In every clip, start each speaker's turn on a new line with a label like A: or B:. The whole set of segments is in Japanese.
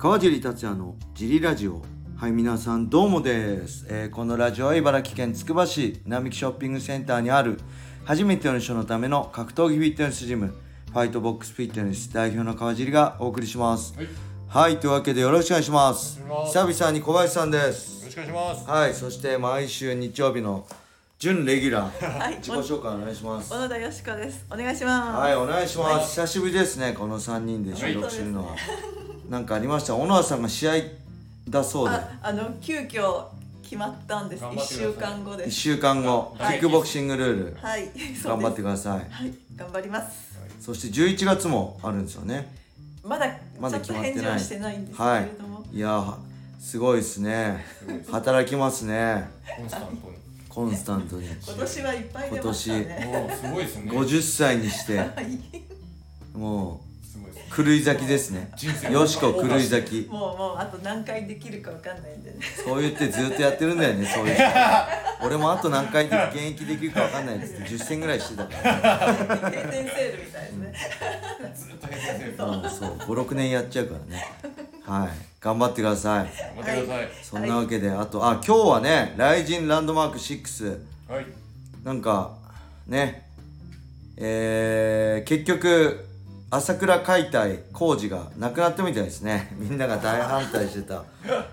A: 川尻達也のジリラジオ。はい皆さんどうもです、えーこのラジオは茨城県つくば市並木ショッピングセンターにある初めての人のための格闘技フィットネスジムファイトボックスフィットネス代表の川尻がお送りします。
B: はい、よ
A: はい、というわけでよろしくお願いします。久々に小林さんです。
B: ろしくお願いします。
A: はいそして毎週日曜日の準レギュラー、
C: はい。
A: 自己紹介お願いします。
C: 小野田よしこです。お願いします。
A: はい、お願いします、
C: はい。
A: 久しぶりですね、この3人で収録するのは。なんかありました、小野田さんが試合だそうで、
C: あ、あの急遽決まったんです。一
B: 頑張ってください
C: 週間後で
A: 1
C: す。
A: 週間後、
C: はい
A: キックボクシングルール、
C: はい。そう
A: 頑張ってください。
C: はい、頑張ります。
A: そして11月もあるんですよね。
C: まだ
A: まだ
C: ちょっと
A: 決まってない
C: 返事はしてないんですけ
A: は
C: れども。
A: い、いや、すごいですね
B: すごいで。す
A: 働きますね、
B: コンスタントに。
A: コンスタントに。
C: 今年はいっぱい出ましたね。
B: もうすごいですね。
A: 50歳にして、
C: はい。
A: も狂い咲きですね。よしこ狂い咲き。
C: もうもうあと何回できるかわかんないんでね。
A: そう言ってずっとやってるんだよね、そういう人。俺もあと何回で現役できるかわかんないっつって10戦ぐらいしてたから。
C: 閉店セールみたいですね。
B: ずっと変遷生
A: うん、そう56年やっちゃうからねはい頑張ってください
B: 頑張ってください。
A: そんなわけで、あとあ今日はね「ライジンランドマーク6
B: はい。」
A: なんかねえー、結局朝倉解体工事がなくなったみたいですね。みんなが大反対してた。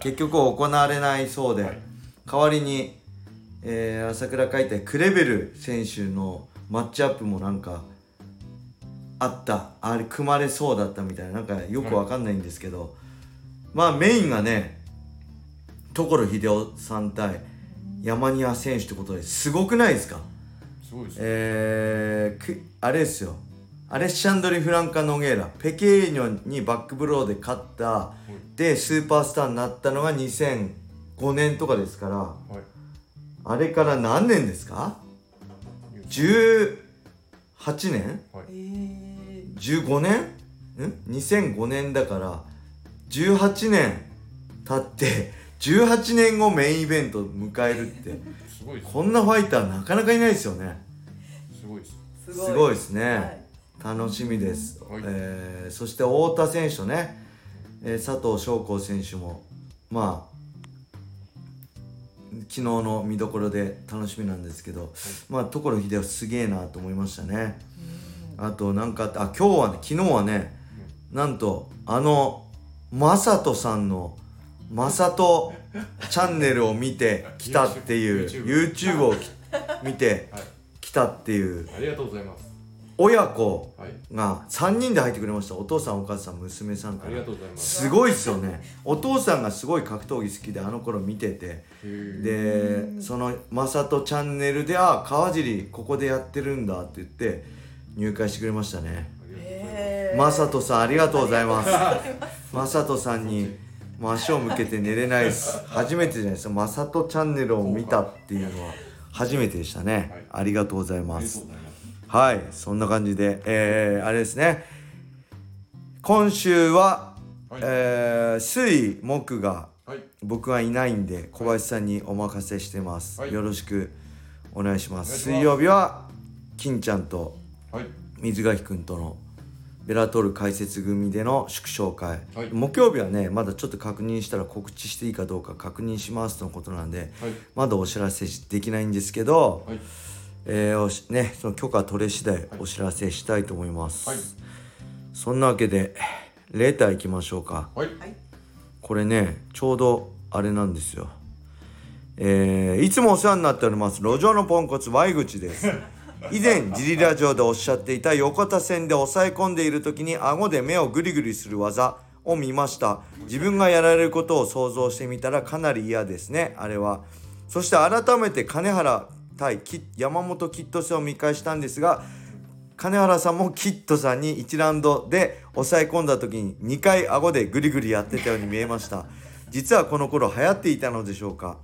A: 結局行われないそうで、
B: はい。
A: 代わりに、えー、朝倉解体クレベル選手のマッチアップもなんかあった。あれ組まれそうだったみたいな。なんかよくわかんないんですけど、まあメインがね所秀夫さん対山庭選手ってことですごくないですか？
B: すごいです。
A: えー、くあれですよアレッシャンドリ・フランカ・ノゲーラ。ペケーニョにバックブローで勝った。でスーパースターになったのが2005年とかですから。
B: はい。
A: あれから何年ですか？18年？
B: はい。
C: ええ
A: 15年？ん？2005年だから。18年経って18年後メインイベント迎えるって。
B: すごいです。
A: こんなファイターなかなかいないですよね。
B: すごいです。
C: す
A: すごいですね、
C: はい
A: 楽しみです、
B: はい。
A: えーそして太田選手とね、えー佐藤翔子選手もまあ昨日の見どころで楽しみなんですけど、まあ所秀夫すげえなと思いましたね、あとなんかあってあ今日はね昨日はね、なんとあのマサトさんのマサトチャンネルを見て きたっていう
B: YouTube
A: YouTube をき見て
B: はい。
A: きたっていう。
B: ありがとうございます。
A: 親子
B: はい。
A: が3人で入ってくれました。お父さんお母さん娘さんか
B: あり
A: ら
B: がとうございます。
A: すごいっすよね。お父さんがすごい格闘技好きであの頃見てて。でそのマサトチャンネルで「あ川尻ここでやってるんだ」って言って入会してくれましたね。
B: ます。
C: ええ
A: マサトさんありがとうございます。マサトさん にもう足を向けて寝れないです。初めてじゃないです。かマサトチャンネルを見たっていうのは初めてでしたね、
B: はい。
A: ありがとうござい
B: あ
A: ますはい、そんな感じで、えー、あれですね。今週は、
B: はい
A: えー水木が
B: はい。
A: 僕はいないんで小林さんにお任せしてます。
B: はい
A: よろしくお願いします。水曜日は金ちゃんと
B: はい。
A: 水垣くんとのベラトル解説組での祝勝会、
B: はい
A: 木曜日はねまだちょっと確認したら告知していいかどうか確認しますとのことなんで、
B: はい。
A: まだお知らせできないんですけど、
B: はい。
A: えーおしね、その許可取れ次第お知らせしたいと思います、
B: はい。
A: そんなわけでレーター行きましょうか。
B: はい。
C: はい。
A: これねちょうどあれなんですよ。えーいつもお世話になっております路上のポンコツ Y 口です。以前ジリラジオでおっしゃっていた横田線で抑え込んでいる時に顎で目をグリグリする技を見ました。自分がやられることを想像してみたらかなり嫌ですねあれは。そして改めて金原対山本キッド戦を見返したんですが金原さんもキッドさんに1ラウンドで抑え込んだ時に2回顎でグリグリやってたように見えました。実はこの頃流行っていたのでしょうか。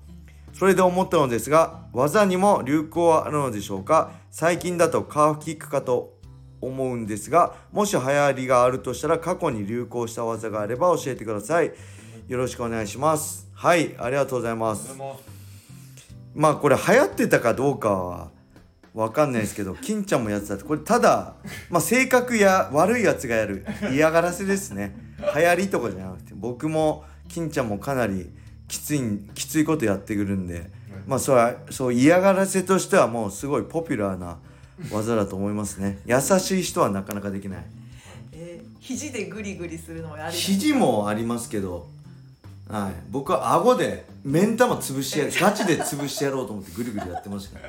A: それで思ったのですが技にも流行はあるのでしょうか。最近だとカーフキックかと思うんですがもし流行りがあるとしたら過去に流行した技があれば教えてください。よろしくお願いします。はいありがとうございます。
B: ま
A: あこれ流行ってたかどうかはわかんないですけど 金ちゃんもやってたってこれただ、まあ、性格や悪いやつがやる嫌がらせですね。流行りとかじゃなくて僕も金ちゃんもかなりきついきついことやってくるんで、まあそうはそう嫌がらせとしてはもうすごいポピュラーな技だと思いますね。優しい人はなかなかできない。
C: えー、肘でグリグリするのもあり
A: 肘もありますけど、はい、僕は顎で目ん玉潰してやる。ガチで潰してやろうと思ってぐるぐるやってましたか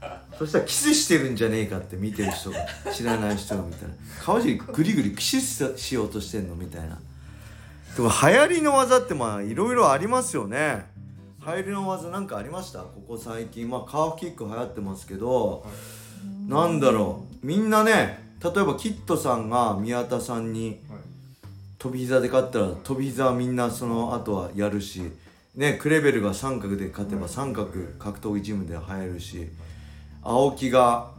A: ら。そしたらキスしてるんじゃねえかって見てる人が知らない人が見たら川尻グリグリキスしようとしてんのみたいな。でも流行りの技ってまあいろいろありますよね。流行りの技なんかありました？ここ最近。まあカーフキック流行ってますけど、なんだろう。みんなね例えばキッドさんが宮田さんに
B: はい。
A: 飛び膝で勝ったら飛び膝はみんなその後はやるしねクレベルが三角で勝てば三角格闘技チームでは流行るし青木が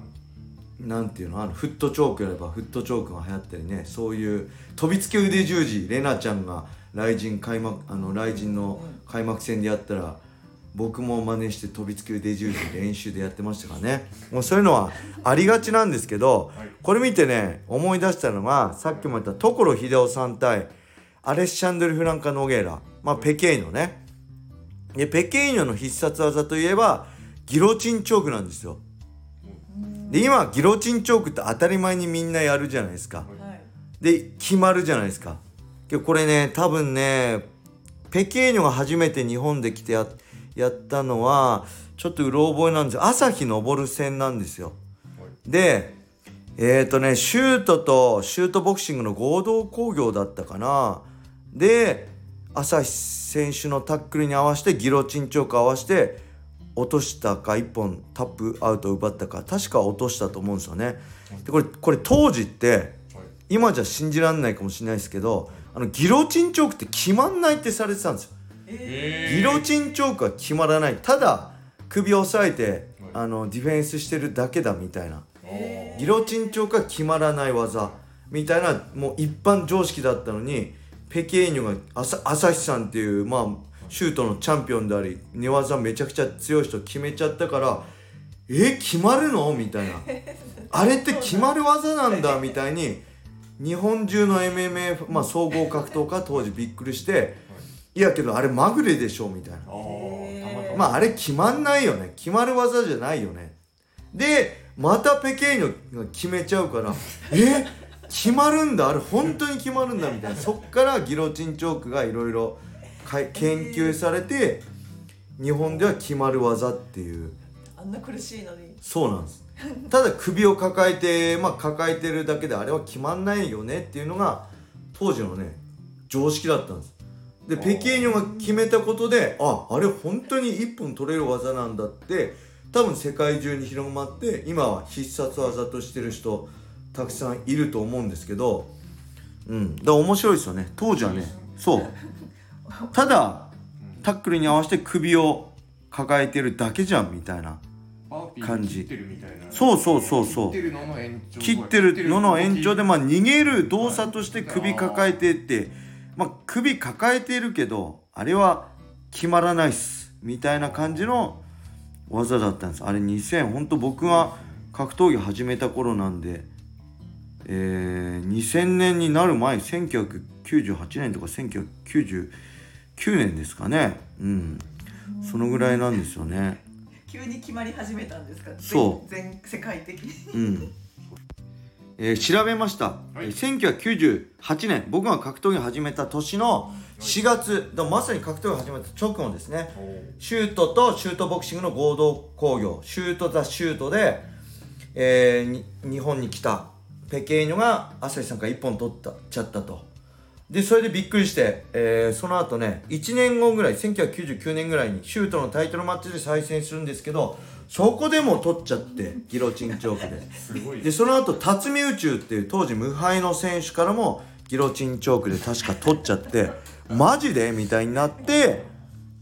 A: なんていうのあのフットチョークやればフットチョークが流行ったりねそういう飛びつけ腕十字レナちゃんが雷神開幕あの雷神の開幕戦でやったら僕も真似して飛びつけ腕十字練習でやってましたからね。もうそういうのはありがちなんですけど
B: はい
A: これ見てね思い出したのがさっきも言った所秀夫さん対アレッシャンドル・フランカ・ノゲーラ、まあ、ペケーニョね。でペケーニョの必殺技といえばギロチンチョークなんですよ。で今ギロチンチョークって当たり前にみんなやるじゃないですか。
C: はい。
A: で決まるじゃないですか。これね多分ねペケーニョが初めて日本で来てややったのはちょっとうろ覚えなんですよ。朝日昇戦なんですよ。でえっ、ー、とねシュートとシュートボクシングの合同興行だったかな。で朝日選手のタックルに合わせてギロチンチョーク合わせて落としたか1本タップアウト奪ったか。確か落としたと思うんですよね。でこれこれ当時って
B: はい。
A: 今じゃ信じられないかもしれないですけどあのギロチンチョークって決まんないってされてたんですよ。
C: え
B: え
A: ギロチンチョークは決まらない。ただ首を押さえてあのディフェンスしてるだけだみたいな。
C: え
A: ギロチンチョークは決まらない技。みたいなもう一般常識だったのにペケーニョが朝朝日さんっていうまあシュートのチャンピオンであり寝技めちゃくちゃ強い人決めちゃったからえ決まるの？みたいな。あれって決まる技なんだ？みたいに日本中の MMA、まあ、総合格闘家当時びっくりしていやけどあれまぐれでしょみたいな。
B: ま
A: ああれ決まんないよね。決まる技じゃないよね。でまたペケーニョが決めちゃうから え？決まるんだ。あれ本当に決まるんだみたいな。そっからギロチンチョークがいろいろ研究されて日本では決まる技っていう。
C: あんな苦しいのに。
A: そうなんです。ただ首を抱えてまあ抱えてるだけであれは決まんないよねっていうのが当時のね常識だったんですでペケー。ニョが決めたことでああれ本当に一本取れる技なんだって多分世界中に広まって今は必殺技としてる人たくさんいると思うんですけどうん。だから面白いですよね。当時はね。そう。ただタックルに合わせて首を抱えてるだけじゃんみたいな感じ。
B: 切ってるみたいな。
A: そうそうそうそう。
B: 切ってるのの延長。
A: 切ってるのの延長で、まあ、逃げる動作として首抱えてって、まあ、首抱えているけどあれは決まらないっすみたいな感じの技だったんです。あれ2000本当僕が格闘技始めた頃なんで、えー、2000年になる前1998年とか1999年ですかね。うん。そのぐらいなんですよね。
C: 急に決まり始めたんですか？
A: そう。
C: 全全世界的に。
A: うんえー調べました、
B: はい。
A: えー1998年僕が格闘技を始めた年の4月、だまさに格闘技を始めた直後ですね。シュートとシュートボクシングの合同興行。シュート・ザ・シュートで、えーに日本に来た。ペケーニョが朝日さんから1本取ったちゃったと。でそれでびっくりして、えーその後ね1年後ぐらい1999年ぐらいにシュートのタイトルマッチで再戦するんですけどそこでも取っちゃってギロチンチョークで。す
B: ごい。
A: でその後辰巳宇宙っていう当時無敗の選手からもギロチンチョークで確か取っちゃってマジでみたいになって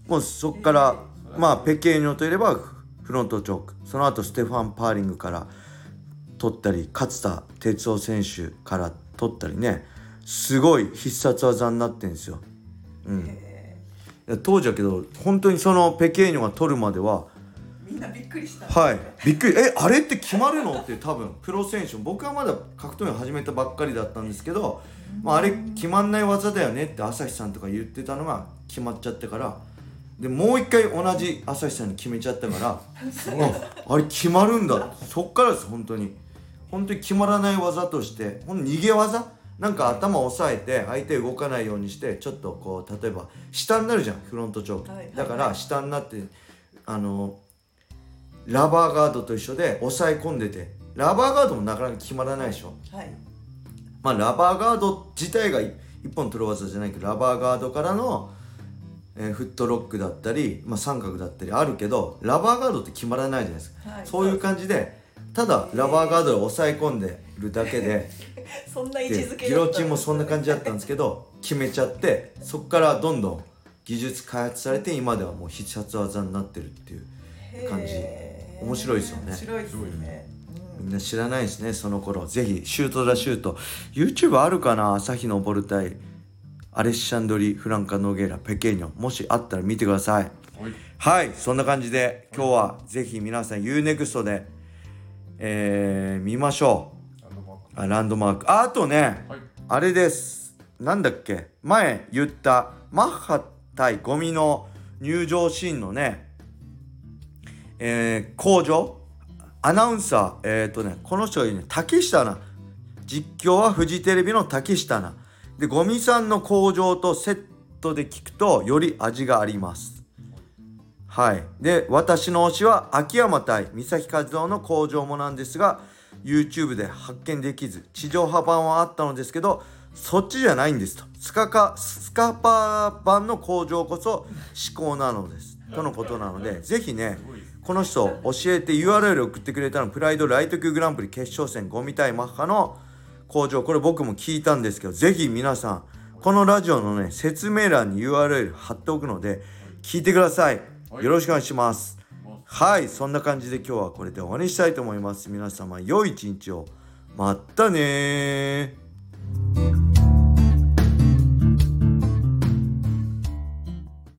A: もうそっからまあペケーニョといえばフロントチョーク。その後ステファン・パーリングから取ったり勝田哲夫選手から取ったりね。すごい必殺技になってんですよ。うん、当時はけど本当にそのペケーニョが取るまでは
C: みんなびっくりした。
A: はい。びっくり。えあれって決まるの？って多分プロ選手。僕はまだ格闘技始めたばっかりだったんですけど、まあ、あれ決まんない技だよねって朝日さんとか言ってたのが決まっちゃってから。でもう一回同じ朝日さんに決めちゃったからああれ決まるんだ。そっからです本当に。本当に決まらない技として。ほんと逃げ技？なんか頭を押さえて相手動かないようにしてちょっとこう例えば下になるじゃんフロントチョーク、
C: はい。
A: だから下になってあのラバーガードと一緒で押さえ込んでて。ラバーガードもなかなか決まらないでしょ。
C: はい。
A: まあラバーガード自体が一本取る技じゃないけどラバーガードからの、えーフットロックだったり、まあ、三角だったりあるけどラバーガードって決まらないじゃないですか、
C: はい。
A: そういう感じでただラバーガードで押さえ込んでるだけで
C: そんな位置
A: で
C: づけ
A: ギロチンもそんな感じだったんですけど決めちゃってそこからどんどん技術開発されて今ではもう必殺技になってるっていう感じ面白いですよね。
C: 面白いですね。
A: みんな知らないですねその頃。ぜひシュートだシュート。YouTube あるかな朝日昇対アレッシャンドリ・フランカ・ノゲーラ・ペケーニョもしあったら見てください。
B: はい。
A: はいそんな感じで今日はぜひ皆さん UNEXT で、えー見ましょう。あランドマーク。ああとね
B: はい。
A: あれです。なんだっけ？前言ったマッハ対ゴミの入場シーンのねえー工場アナウンサーえっ、とねこの人がいいね。竹下な。実況はフジテレビの竹下な。でゴミさんの工場とセットで聞くとより味があります。はい。で私の推しは秋山対三崎和夫の工場もなんですが YouTube で発見できず地上波版はあったのですけどそっちじゃないんですと。スカカスカパー版の工場こそ至高なのです。とのことなのでぜひねこの人教えて URL 送ってくれたのプライドライト級グランプリ決勝戦ゴミ対マッハの工場。これ僕も聞いたんですけどぜひ皆さんこのラジオのね説明欄に URL 貼っておくので聞いてください。
B: はい。
A: よろしくお願いします。はいそんな感じで今日はこれで終わりにしたいと思います。皆様良い一日を。まったねー